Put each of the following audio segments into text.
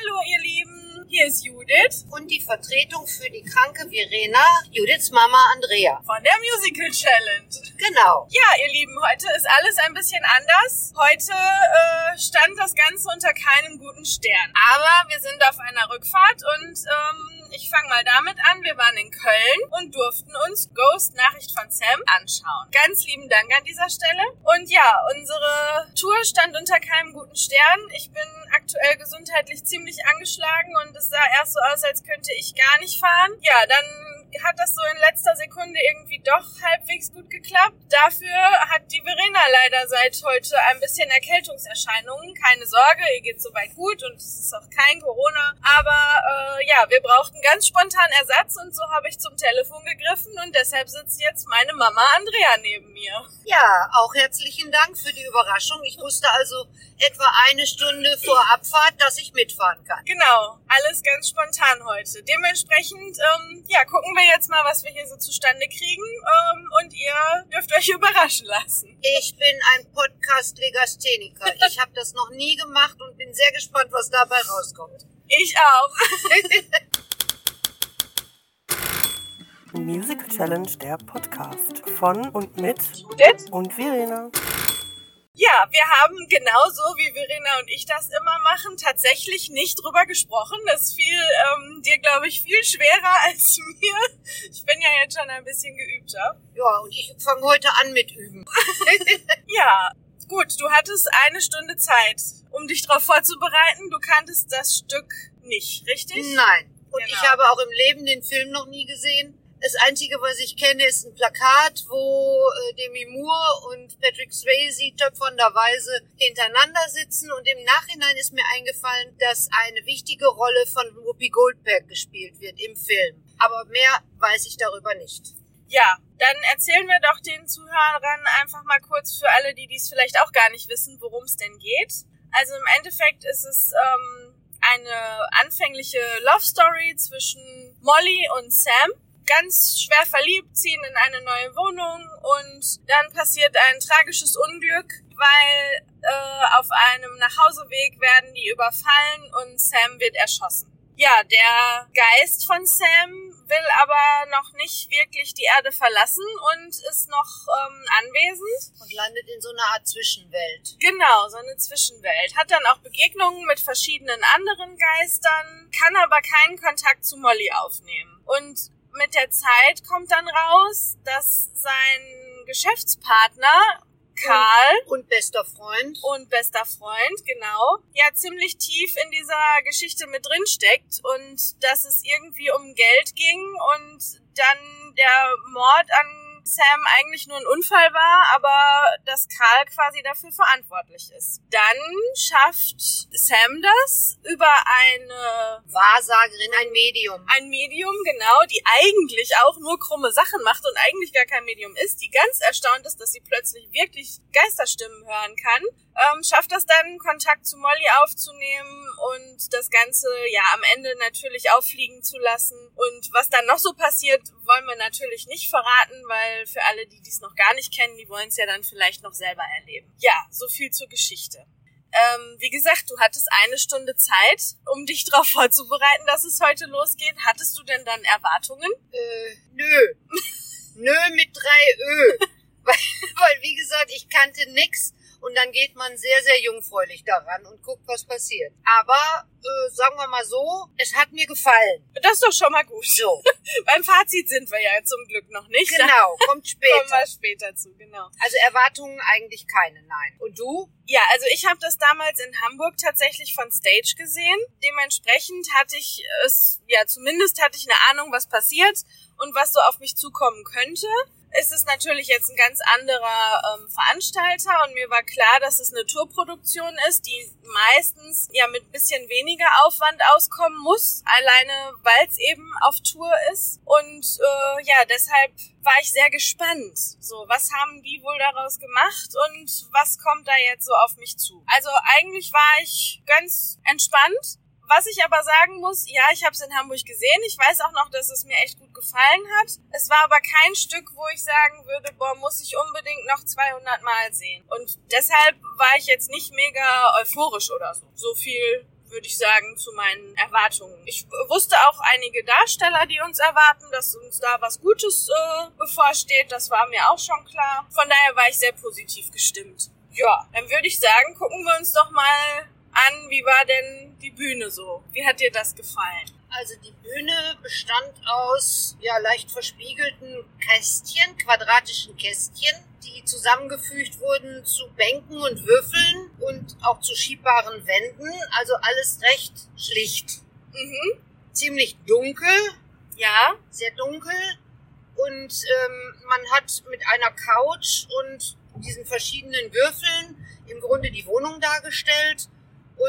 Hallo ihr Lieben, hier ist Judith und die Vertretung für die kranke Verena, Judiths Mama Andrea. von der Musical Challenge. Genau. Ja, ihr Lieben, heute ist alles ein bisschen anders. Heute äh, stand das Ganze unter keinem guten Stern. Aber wir sind auf einer Rückfahrt und ähm, ich fange mal damit an. Wir waren in Köln und durften uns Ghost Nachricht von Sam anschauen. Ganz lieben Dank an dieser Stelle. Und ja, unsere Tour stand unter keinem guten Stern. Ich bin aktuell gesundheitlich ziemlich angeschlagen und es sah erst so aus, als könnte ich gar nicht fahren. Ja, dann hat das so in letzter Sekunde irgendwie doch halbwegs gut geklappt. Dafür hat die Verena leider seit heute ein bisschen Erkältungserscheinungen. Keine Sorge, ihr geht soweit gut und es ist auch kein Corona. Aber äh, ja, wir brauchten ganz spontan Ersatz und so habe ich zum Telefon gegriffen und deshalb sitzt jetzt meine Mama Andrea neben mir. Ja, auch herzlichen Dank für die Überraschung. Ich wusste also etwa eine Stunde vor Abfahrt, dass ich mitfahren kann. Genau, alles ganz spontan heute. Dementsprechend, ähm, ja, gucken wir jetzt mal, was wir hier so zustande kriegen ähm, und ihr dürft euch überraschen lassen. Ich bin ein Podcast-Legastheniker. Ich habe das noch nie gemacht und bin sehr gespannt, was dabei rauskommt. Ich auch. Musical Challenge, der Podcast von und mit Judith? und Verena. Ja, wir haben genauso wie Verena und ich das immer machen, tatsächlich nicht drüber gesprochen. Das fiel ähm, dir, glaube ich, viel schwerer als mir. Ich bin ja jetzt schon ein bisschen geübter. Ja, und ich fange heute an mit Üben. Ja, gut, du hattest eine Stunde Zeit, um dich darauf vorzubereiten. Du kanntest das Stück nicht, richtig? Nein. Und Genau. ich habe auch im Leben den Film noch nie gesehen. Das Einzige, was ich kenne, ist ein Plakat, wo äh, Demi Moore und Patrick Swayze töpfernderweise hintereinander sitzen. Und im Nachhinein ist mir eingefallen, dass eine wichtige Rolle von Whoopi Goldberg gespielt wird im Film. Aber mehr weiß ich darüber nicht. Ja, dann erzählen wir doch den Zuhörern einfach mal kurz für alle, die dies vielleicht auch gar nicht wissen, worum es denn geht. Also im Endeffekt ist es ähm, eine anfängliche Love Story zwischen Molly und Sam. Ganz schwer verliebt, ziehen in eine neue Wohnung und dann passiert ein tragisches Unglück, weil äh, auf einem Nachhauseweg werden die überfallen und Sam wird erschossen. Ja, der Geist von Sam will aber noch nicht wirklich die Erde verlassen und ist noch ähm, anwesend. Und landet in so einer Art Zwischenwelt. Genau, so eine Zwischenwelt. Hat dann auch Begegnungen mit verschiedenen anderen Geistern, kann aber keinen Kontakt zu Molly aufnehmen. Und mit der Zeit kommt dann raus, dass sein Geschäftspartner Karl Und bester Freund. und bester Freund, genau, ja ziemlich tief in dieser Geschichte mit drin steckt und dass es irgendwie um Geld ging und dann der Mord an Sam eigentlich nur ein Unfall war, aber dass Karl quasi dafür verantwortlich ist. Dann schafft Sam das über eine Wahrsagerin, ein Medium. ein Medium, genau, die eigentlich auch nur krumme Sachen macht und eigentlich gar kein Medium ist, die ganz erstaunt ist, dass sie plötzlich wirklich Geisterstimmen hören kann, ähm, schafft das dann, Kontakt zu Molly aufzunehmen und das Ganze ja am Ende natürlich auffliegen zu lassen. Und was dann noch so passiert, wollen wir natürlich nicht verraten, weil für alle, die dies noch gar nicht kennen, die wollen es ja dann vielleicht noch selber erleben. Ja, so viel zur Geschichte. Ähm, wie gesagt, du hattest eine Stunde Zeit, um dich darauf vorzubereiten, dass es heute losgeht. Hattest du denn dann Erwartungen? Äh, nö. nö mit drei Ö. weil, weil, wie gesagt, ich kannte nix. Und dann geht man sehr, sehr jungfräulich daran und guckt, was passiert. Aber, äh, sagen wir mal so, es hat mir gefallen. Das ist doch schon mal gut. So, Beim Fazit sind wir ja zum Glück noch nicht. Genau, kommt kommen später. wir später zu, genau. Also Erwartungen eigentlich keine, nein. Und du? Ja, also ich habe das damals in Hamburg tatsächlich von Stage gesehen. Dementsprechend hatte ich es, ja, zumindest hatte ich eine Ahnung, was passiert und was so auf mich zukommen könnte. Es ist natürlich jetzt ein ganz anderer ähm, Veranstalter und mir war klar, dass es eine Tourproduktion ist, die meistens ja mit bisschen weniger Aufwand auskommen muss, alleine weil es eben auf Tour ist. Und äh, ja, deshalb war ich sehr gespannt. So, was haben die wohl daraus gemacht und was kommt da jetzt so auf mich zu? Also eigentlich war ich ganz entspannt. Was ich aber sagen muss, ja, ich habe es in Hamburg gesehen. Ich weiß auch noch, dass es mir echt gut gefallen hat. Es war aber kein Stück, wo ich sagen würde, boah, muss ich unbedingt noch 200 Mal sehen. Und deshalb war ich jetzt nicht mega euphorisch oder so. So viel würde ich sagen, zu meinen Erwartungen. Ich wusste auch einige Darsteller, die uns erwarten, dass uns da was Gutes äh, bevorsteht. Das war mir auch schon klar. Von daher war ich sehr positiv gestimmt. Ja, dann würde ich sagen, gucken wir uns doch mal an, wie war denn die Bühne so? Wie hat dir das gefallen? Also die Bühne bestand aus ja leicht verspiegelten Kästchen, quadratischen Kästchen, die zusammengefügt wurden zu Bänken und Würfeln und auch zu schiebbaren Wänden. Also alles recht schlicht. Mhm. Ziemlich dunkel, Ja. sehr dunkel. Und ähm, man hat mit einer Couch und diesen verschiedenen Würfeln im Grunde die Wohnung dargestellt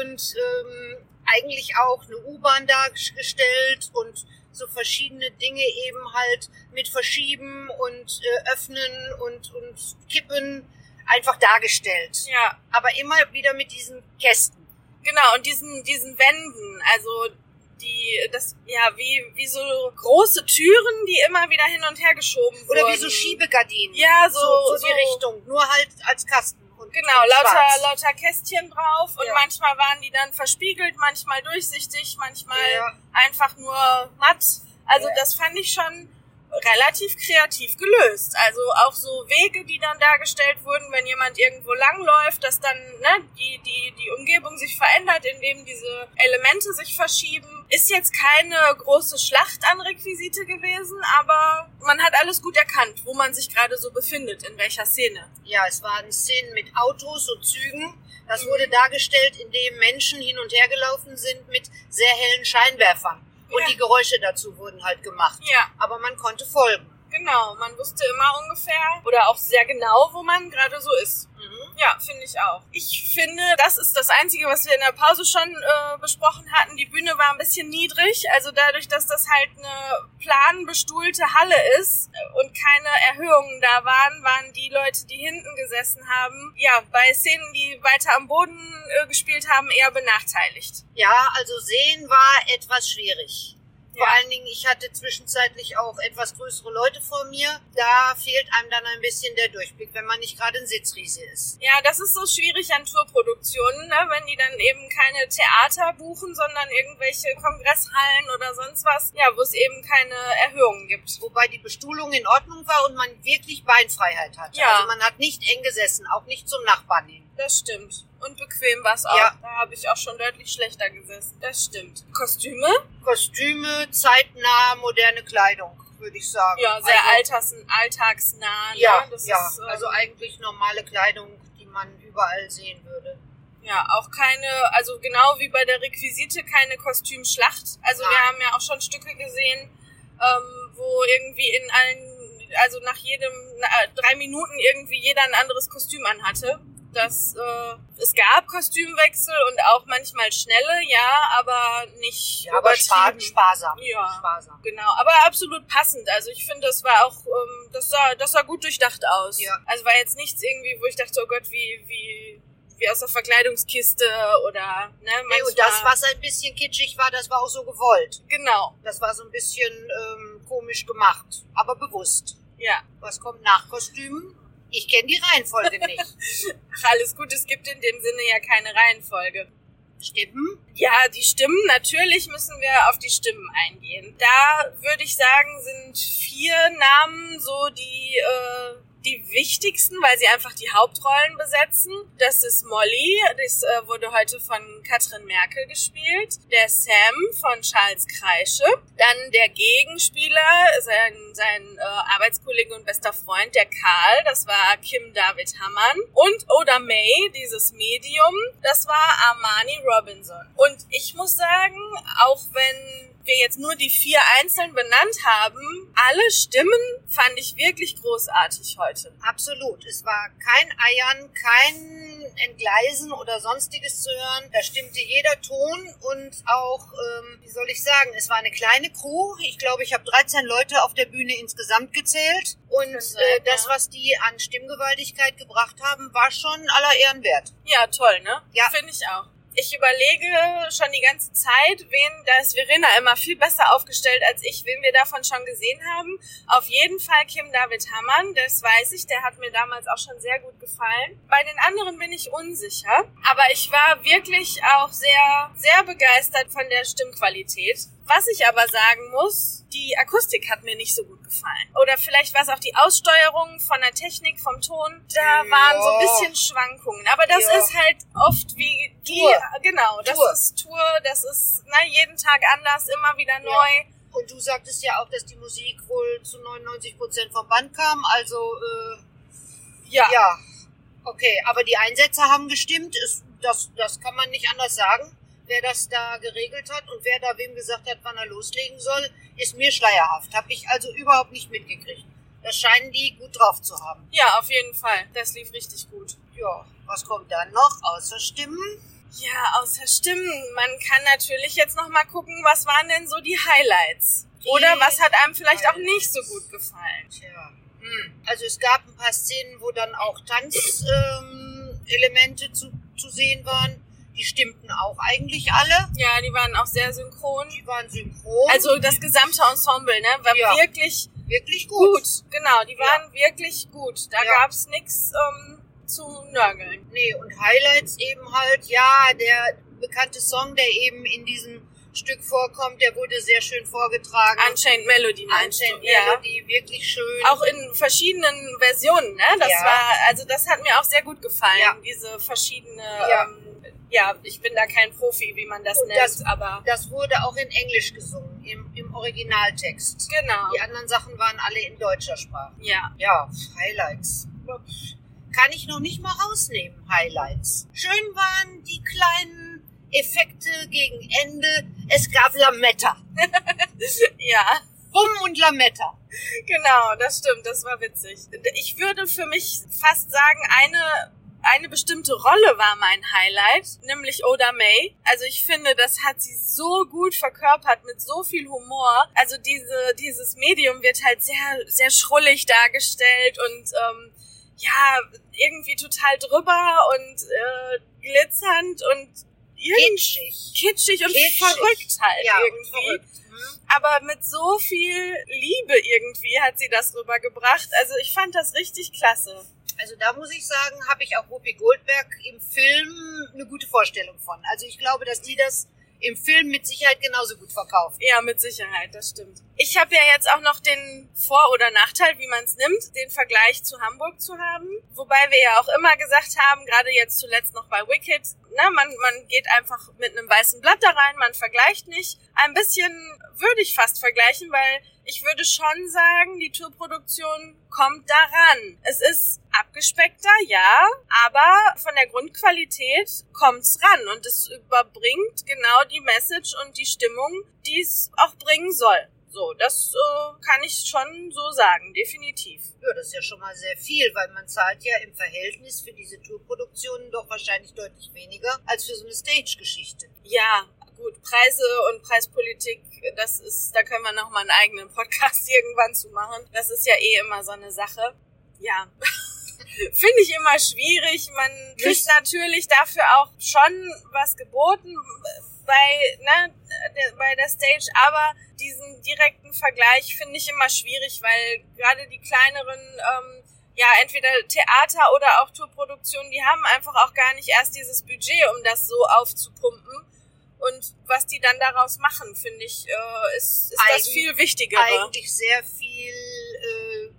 und ähm, eigentlich auch eine U-Bahn dargestellt und so verschiedene Dinge eben halt mit Verschieben und äh, Öffnen und, und Kippen einfach dargestellt. Ja. Aber immer wieder mit diesen Kästen. Genau, und diesen, diesen Wänden, also die, das, ja, wie, wie so große Türen, die immer wieder hin und her geschoben Oder wurden. wie so Schiebegardinen. Ja, so, so, so so die Richtung. Nur halt als Kasten. Und Genau, lauter, lauter Kästchen drauf und Ja. manchmal waren die dann verspiegelt, manchmal durchsichtig, manchmal Ja. einfach nur matt. Also Ja. das fand ich schon relativ kreativ gelöst. Also auch so Wege, die dann dargestellt wurden, wenn jemand irgendwo langläuft, dass dann ne, die, die, die Umgebung sich verändert, indem diese Elemente sich verschieben. Ist jetzt keine große Schlacht an Requisite gewesen, aber man hat alles gut erkannt, wo man sich gerade so befindet, in welcher Szene. Ja, es waren Szenen mit Autos und Zügen. Das wurde dargestellt, indem Menschen hin und her gelaufen sind mit sehr hellen Scheinwerfern. Und Ja. die Geräusche dazu wurden halt gemacht. Ja. Aber man konnte folgen. Genau, man wusste immer ungefähr oder auch sehr genau, wo man gerade so ist. Mhm. Ja, finde ich auch. Ich finde, das ist das Einzige, was wir in der Pause schon äh, besprochen hatten. Die Bühne war ein bisschen niedrig, also dadurch, dass das halt eine planbestuhlte Halle ist und keine Erhöhungen da waren, waren die Leute, die hinten gesessen haben, ja, bei Szenen, die weiter am Boden äh, gespielt haben, eher benachteiligt. Ja, also sehen war etwas schwierig. Vor allen Dingen, ich hatte zwischenzeitlich auch etwas größere Leute vor mir. Da fehlt einem dann ein bisschen der Durchblick, wenn man nicht gerade ein Sitzriese ist. Ja, das ist so schwierig an Tourproduktionen, ne? wenn die dann eben keine Theater buchen, sondern irgendwelche Kongresshallen oder sonst was, ja, wo es eben keine Erhöhungen gibt. Wobei die Bestuhlung in Ordnung war und man wirklich Beinfreiheit hatte. Ja. Also man hat nicht eng gesessen, auch nicht zum Nachbarn hin. Das stimmt. Und bequem war es auch. Ja. Da habe ich auch schon deutlich schlechter gesessen. Das stimmt. Kostüme? Kostüme, zeitnah, moderne Kleidung, würde ich sagen. Ja, sehr also, alltagsnah. Ja, ne? das ja. Ist, ähm, also eigentlich normale Kleidung, die man überall sehen würde. Ja, auch keine, also genau wie bei der Requisite, keine Kostümschlacht. Also wir Nein. haben ja auch schon Stücke gesehen, ähm, wo irgendwie in allen, also nach jedem, na, drei Minuten irgendwie jeder ein anderes Kostüm anhatte. Das, äh, es gab Kostümwechsel und auch manchmal schnelle, ja, aber nicht Ja, aber spar sparsam. Ja. Sparsam. Genau, aber absolut passend. Also ich finde, das war auch, ähm, das sah, das sah gut durchdacht aus. Ja. Also war jetzt nichts irgendwie, wo ich dachte, oh Gott, wie, wie, wie aus der Verkleidungskiste oder, ne, Nee, manchmal. und das, was ein bisschen kitschig war, das war auch so gewollt. Genau, Das war so ein bisschen ähm, komisch gemacht, aber bewusst. ja. Was kommt nach Kostümen? Ich kenne die Reihenfolge nicht. Ach, alles gut, es gibt in dem Sinne ja keine Reihenfolge. Stimmen? Ja, die Stimmen, natürlich müssen wir auf die Stimmen eingehen. Da würde ich sagen, sind vier Namen so die, äh, die wichtigsten, weil sie einfach die Hauptrollen besetzen. Das ist Molly, das äh, wurde heute von Katrin Merkel gespielt. Der Sam von Charles Kreische. Dann der Gegenspieler, sein, sein äh, Arbeitskollege und bester Freund, der Karl, das war Kim David Hammann. Und Oda May, dieses Medium, das war Armani Robinson. Und ich muss sagen, auch wenn wir jetzt nur die vier einzeln benannt haben, alle Stimmen fand ich wirklich großartig heute. Absolut. Es war kein Eiern, kein Entgleisen oder sonstiges zu hören. Da stimmte jeder Ton und auch, ähm, wie soll ich sagen, es war eine kleine Crew. Ich glaube, ich habe 13 Leute auf der Bühne insgesamt gezählt. Und äh, das, was die an Stimmgewaltigkeit gebracht haben, war schon aller Ehren wert. Ja, toll, ne? Ja. Finde ich auch. Ich überlege schon die ganze Zeit, wen, da ist Verena immer viel besser aufgestellt als ich, wen wir davon schon gesehen haben. Auf jeden Fall Kim David Hammann, das weiß ich, der hat mir damals auch schon sehr gut gefallen. Bei den anderen bin ich unsicher, aber ich war wirklich auch sehr, sehr begeistert von der Stimmqualität. Was ich aber sagen muss, die Akustik hat mir nicht so gut gefallen. Oder vielleicht war es auch die Aussteuerung von der Technik, vom Ton. Da Ja. waren so ein bisschen Schwankungen. Aber das Ja. ist halt oft wie die, Tour. genau, das Tour. ist Tour, das ist na, jeden Tag anders, immer wieder neu. Und du sagtest ja auch, dass die Musik wohl zu 99 Prozent vom Band kam. Also, äh, Ja. ja, okay. Aber die Einsätze haben gestimmt. Ist, das, das kann man nicht anders sagen. Wer das da geregelt hat und wer da wem gesagt hat, wann er loslegen soll, ist mir schleierhaft. Habe ich also überhaupt nicht mitgekriegt. Das scheinen die gut drauf zu haben. Ja, auf jeden Fall. Das lief richtig gut. Ja, was kommt dann noch außer Stimmen? Ja, außer Stimmen. Man kann natürlich jetzt noch mal gucken, was waren denn so die Highlights? Oder Die was hat einem vielleicht auch Highlights. nicht so gut gefallen? Tja. Hm. Also es gab ein paar Szenen, wo dann auch Tanzelemente ähm, zu, zu sehen waren. Die stimmten auch eigentlich alle. Ja, die waren auch sehr synchron. Die waren synchron. Also das gesamte Ensemble, ne, war Ja. wirklich wirklich gut. gut. Genau, die waren wirklich gut. Da Ja. gab's nix ähm, zu nörgeln. Nee, und Highlights eben halt, ja, der bekannte Song, der eben in diesem Stück vorkommt, der wurde sehr schön vorgetragen. Unchained Melody meinst Unchained du? Ja. Melody, wirklich schön. Auch in verschiedenen Versionen, ne? Das Ja. war, also das hat mir auch sehr gut gefallen. Ja. Diese verschiedene, Ja. ähm, ja, ich bin da kein Profi, wie man das Und nennt, das- aber das wurde auch in Englisch gesungen, im, im Originaltext. genau. Die anderen Sachen waren alle in deutscher Sprache. Ja. Ja, Highlights. Kann ich noch nicht mal rausnehmen, Highlights. Schön waren die kleinen Effekte gegen Ende. Es gab Lametta. Ja. Rum und Lametta. Genau, das stimmt, das war witzig. Ich würde für mich fast sagen, eine, eine bestimmte Rolle war mein Highlight, nämlich Oda May. Also ich finde, das hat sie so gut verkörpert mit so viel Humor. Also diese, dieses Medium wird halt sehr, sehr schrullig dargestellt und ähm, ja, irgendwie total drüber und äh, glitzernd und Kitschig. kitschig und Kitschig. verrückt halt Ja, irgendwie. verrückt. Hm. Aber mit so viel Liebe irgendwie hat sie das rübergebracht. Also ich fand das richtig klasse. Also da muss ich sagen, habe ich auch Whoopi Goldberg im Film eine gute Vorstellung von. Also ich glaube, dass die das im Film mit Sicherheit genauso gut verkauft. Ja, mit Sicherheit, das stimmt. Ich habe ja jetzt auch noch den Vor- oder Nachteil, wie man es nimmt, den Vergleich zu Hamburg zu haben. Wobei wir ja auch immer gesagt haben, gerade jetzt zuletzt noch bei Wicked, na, man, man geht einfach mit einem weißen Blatt da rein, man vergleicht nicht. Ein bisschen würde ich fast vergleichen, weil ich würde schon sagen, die Tourproduktion kommt daran. Es ist abgespeckter, ja, aber von der Grundqualität kommt's ran und es überbringt genau die Message und die Stimmung, die es auch bringen soll. So, das äh, kann ich schon so sagen, definitiv. Ja, das ist ja schon mal sehr viel, weil man zahlt ja im Verhältnis für diese Tourproduktionen doch wahrscheinlich deutlich weniger als für so eine Stage-Geschichte. Ja, gut, Preise und Preispolitik, das ist, da können wir noch mal einen eigenen Podcast irgendwann zu machen. Das ist ja eh immer so eine Sache. Ja. Finde ich immer schwierig. Man kriegt natürlich dafür auch schon was geboten bei, ne, der, bei der Stage, aber diesen direkten Vergleich finde ich immer schwierig, weil gerade die kleineren, ähm, ja, entweder Theater oder auch Tourproduktionen, die haben einfach auch gar nicht erst dieses Budget, um das so aufzupumpen. Und was die dann daraus machen, finde ich, äh, ist, ist das viel Wichtigere. Eigentlich sehr viel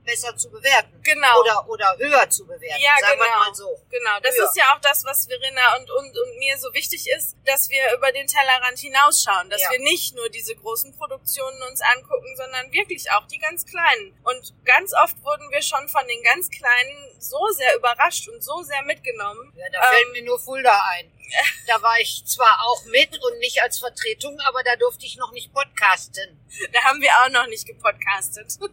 besser zu bewerten. Genau. Oder, oder höher zu bewerten, Ja, sagen wir genau. mal so. Genau, das Ja. ist ja auch das, was Verena und, und, und mir so wichtig ist, dass wir über den Tellerrand hinausschauen, dass Ja. wir nicht nur diese großen Produktionen uns angucken, sondern wirklich auch die ganz kleinen. Und ganz oft wurden wir schon von den ganz kleinen so sehr überrascht und so sehr mitgenommen. Ja, da fällt Ähm, mir nur Fulda ein. Da war ich zwar auch mit und nicht als Vertretung, aber da durfte ich noch nicht podcasten. Da haben wir auch noch nicht gepodcastet.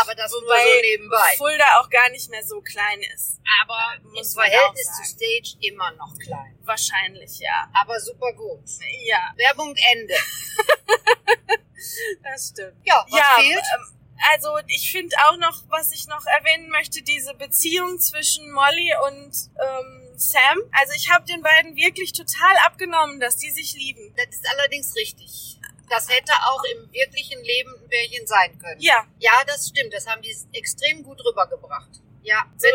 Aber das nur so nebenbei. Fulda auch gar nicht mehr so klein ist. Aber im Verhältnis zu. Stage immer noch klein. Wahrscheinlich, ja. Aber super gut. Ja, Werbung Ende. das stimmt. Ja, was ja, fehlt? ähm, also ich finde auch noch, was ich noch erwähnen möchte, diese Beziehung zwischen Molly und ähm, Sam. Also ich habe den beiden wirklich total abgenommen, dass die sich lieben. Das ist allerdings richtig. Das hätte auch im wirklichen Leben ein Pärchen sein können. Ja, Ja, das stimmt. Das haben die extrem gut rübergebracht. Ja, So,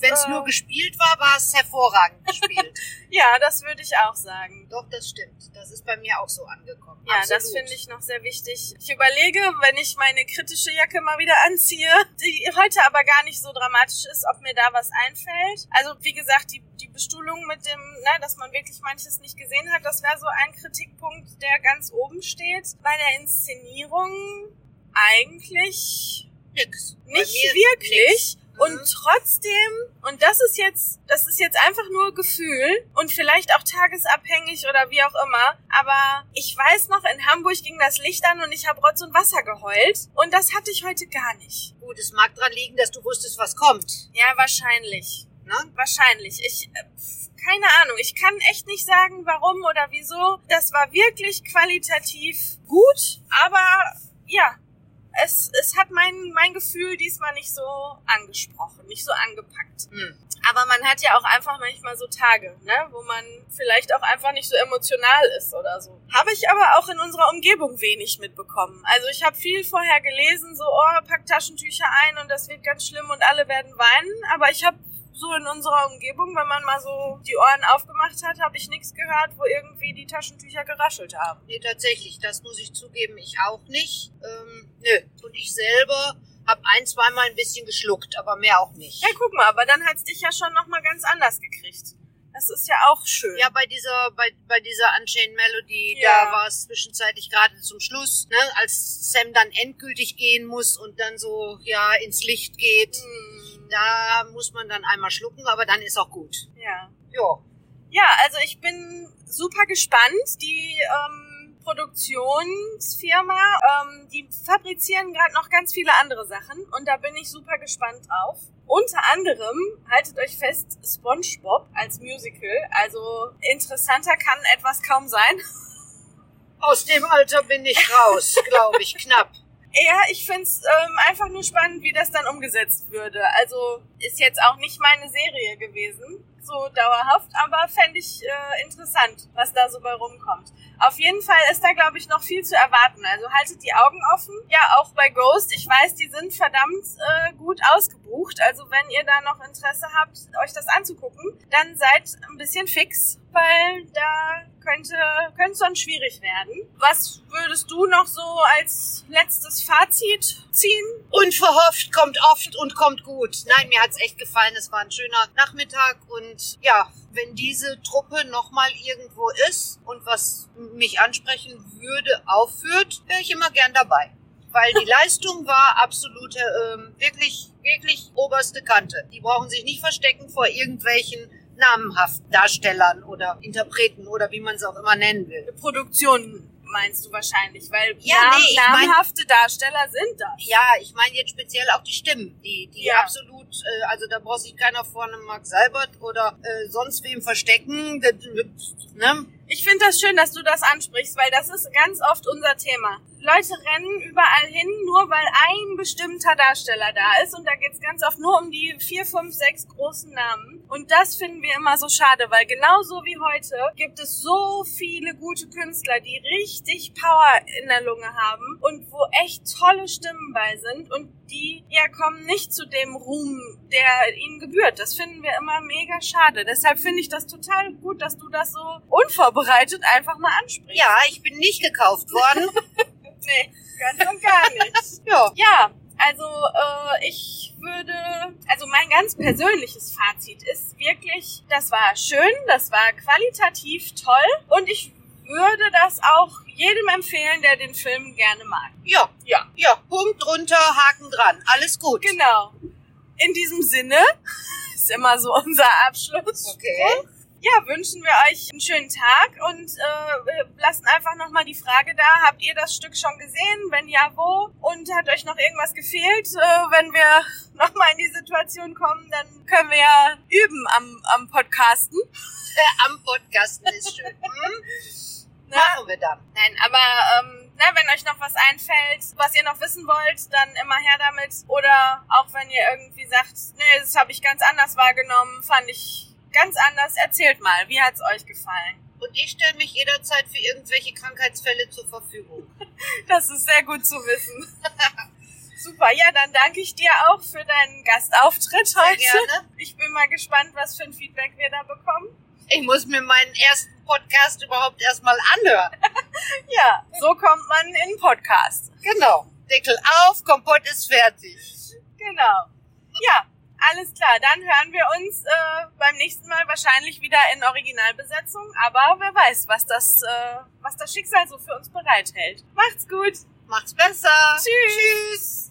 wenn es äh, nur gespielt war, war es hervorragend gespielt. ja, das würde ich auch sagen. Doch, das stimmt. Das ist bei mir auch so angekommen. Ja, Absolut. das finde ich noch sehr wichtig. Ich überlege, wenn ich meine kritische Jacke mal wieder anziehe, die heute aber gar nicht so dramatisch ist, ob mir da was einfällt. Also wie gesagt, die, die Bestuhlung mit dem, ne, dass man wirklich manches nicht gesehen hat, das wäre so ein Kritikpunkt, der ganz oben steht. Bei der Inszenierung eigentlich Nix. Nicht wirklich. nix. Und Mhm. trotzdem, und das ist jetzt, das ist jetzt einfach nur Gefühl und vielleicht auch tagesabhängig oder wie auch immer, aber ich weiß noch, in Hamburg ging das Licht an und ich habe Rotz und Wasser geheult und das hatte ich heute gar nicht. Gut, es mag dran liegen, dass du wusstest, was kommt. Ja, wahrscheinlich. Ne? Wahrscheinlich. Ich, äh, keine Ahnung. Ich kann echt nicht sagen, warum oder wieso. Das war wirklich qualitativ gut, aber ja, es, es hat mein, mein Gefühl diesmal nicht so angesprochen, nicht so angepackt. Hm. Aber man hat ja auch einfach manchmal so Tage, ne, wo man vielleicht auch einfach nicht so emotional ist oder so. Habe ich aber auch in unserer Umgebung wenig mitbekommen. Also ich habe viel vorher gelesen, so, oh, pack Taschentücher ein und das wird ganz schlimm und alle werden weinen. Aber ich habe so in unserer Umgebung, wenn man mal so die Ohren aufgemacht hat, habe ich nichts gehört, wo irgendwie die Taschentücher geraschelt haben. Nee, tatsächlich, das muss ich zugeben, ich auch nicht. Ähm, nö. Und ich selber habe ein, zweimal ein bisschen geschluckt, aber mehr auch nicht. Ja, guck mal, aber dann hat's dich ja schon nochmal ganz anders gekriegt. Das ist ja auch schön. Ja, bei dieser, bei, bei dieser Unchained Melody, Ja. da war es zwischenzeitlich gerade zum Schluss, ne, als Sam dann endgültig gehen muss und dann so, ja, ins Licht geht. Hm, Da muss man dann einmal schlucken, aber dann ist auch gut. ja. Ja. Ja, also ich bin super gespannt. Die ähm, Produktionsfirma, ähm, die fabrizieren gerade noch ganz viele andere Sachen und da bin ich super gespannt drauf. Unter anderem, haltet euch fest, SpongeBob als Musical. Also interessanter kann etwas kaum sein. Aus dem Alter bin ich raus, glaube ich, knapp. Ja, ich find's ähm, einfach nur spannend, wie das dann umgesetzt würde. Also ist jetzt auch nicht meine Serie gewesen, so dauerhaft, aber fände ich äh, interessant, was da so bei rumkommt. Auf jeden Fall ist da, glaube ich, noch viel zu erwarten. Also haltet die Augen offen. Ja, auch bei Ghost. Ich weiß, die sind verdammt äh, gut ausgebucht. Also wenn ihr da noch Interesse habt, euch das anzugucken, dann seid ein bisschen fix, weil da könnte könnte sonst schwierig werden. Was würdest du noch so als letztes Fazit ziehen? Unverhofft kommt oft und kommt gut. Nein, mir hat's echt gefallen. Es war ein schöner Nachmittag und ja, wenn diese Truppe nochmal irgendwo ist und was mich ansprechen würde, aufführt, wäre ich immer gern dabei. Weil die Leistung war absolut ähm, wirklich, wirklich oberste Kante. Die brauchen sich nicht verstecken vor irgendwelchen namenhaften Darstellern oder Interpreten oder wie man es auch immer nennen will. Produktion meinst du wahrscheinlich, weil Ja, nam nee, ich mein- namhafte Darsteller sind das. Ja, ich meine jetzt speziell auch die Stimmen, die, die Ja. absolut, äh, also da braucht sich keiner vor einem Mark Seibert oder äh, sonst wem verstecken. Das, ne? Ich finde das schön, dass du das ansprichst, weil das ist ganz oft unser Thema. Leute rennen überall hin, nur weil ein bestimmter Darsteller da ist. Und da geht's ganz oft nur um die vier, fünf, sechs großen Namen. Und das finden wir immer so schade, weil genauso wie heute gibt es so viele gute Künstler, die richtig Power in der Lunge haben und wo echt tolle Stimmen bei sind und die ja kommen nicht zu dem Ruhm, der ihnen gebührt. Das finden wir immer mega schade. Deshalb finde ich das total gut, dass du das so unvorbereitet einfach mal ansprichst. Ja, ich bin nicht gekauft worden. Nee, ganz und gar nicht. ja. Ja, also äh, ich würde, also mein ganz persönliches Fazit ist wirklich, das war schön, das war qualitativ toll und ich würde das auch jedem empfehlen, der den Film gerne mag. Ja, Ja, ja, Punkt drunter, Haken dran. Alles gut. genau. In diesem Sinne ist immer so unser Abschluss. Okay. Ja, wünschen wir euch einen schönen Tag und äh, lassen einfach nochmal die Frage da, habt ihr das Stück schon gesehen? Wenn ja, wo? Und hat euch noch irgendwas gefehlt? Äh, wenn wir nochmal in die Situation kommen, dann können wir ja üben am, am Podcasten. Am Podcasten ist schön. Hm? Machen wir dann. Nein, aber ähm, ne, wenn euch noch was einfällt, was ihr noch wissen wollt, dann immer her damit. Oder auch wenn ihr irgendwie sagt, nee, das habe ich ganz anders wahrgenommen, fand ich ganz anders. Erzählt mal, wie hat's euch gefallen? Und ich stelle mich jederzeit für irgendwelche Krankheitsfälle zur Verfügung. Das ist sehr gut zu wissen. Super, ja, dann danke ich dir auch für deinen Gastauftritt Sehr heute. gerne. Ich bin mal gespannt, was für ein Feedback wir da bekommen. Ich muss mir meinen ersten Podcast überhaupt erstmal anhören. Ja, so kommt man in einen Podcast. Genau. Deckel auf, Kompott ist fertig. Genau. Ja, alles klar. Dann hören wir uns äh, beim nächsten Mal wahrscheinlich wieder in Originalbesetzung. Aber wer weiß, was das, äh, was das Schicksal so für uns bereithält. Macht's gut. Macht's besser. Tschüss. Tschüss.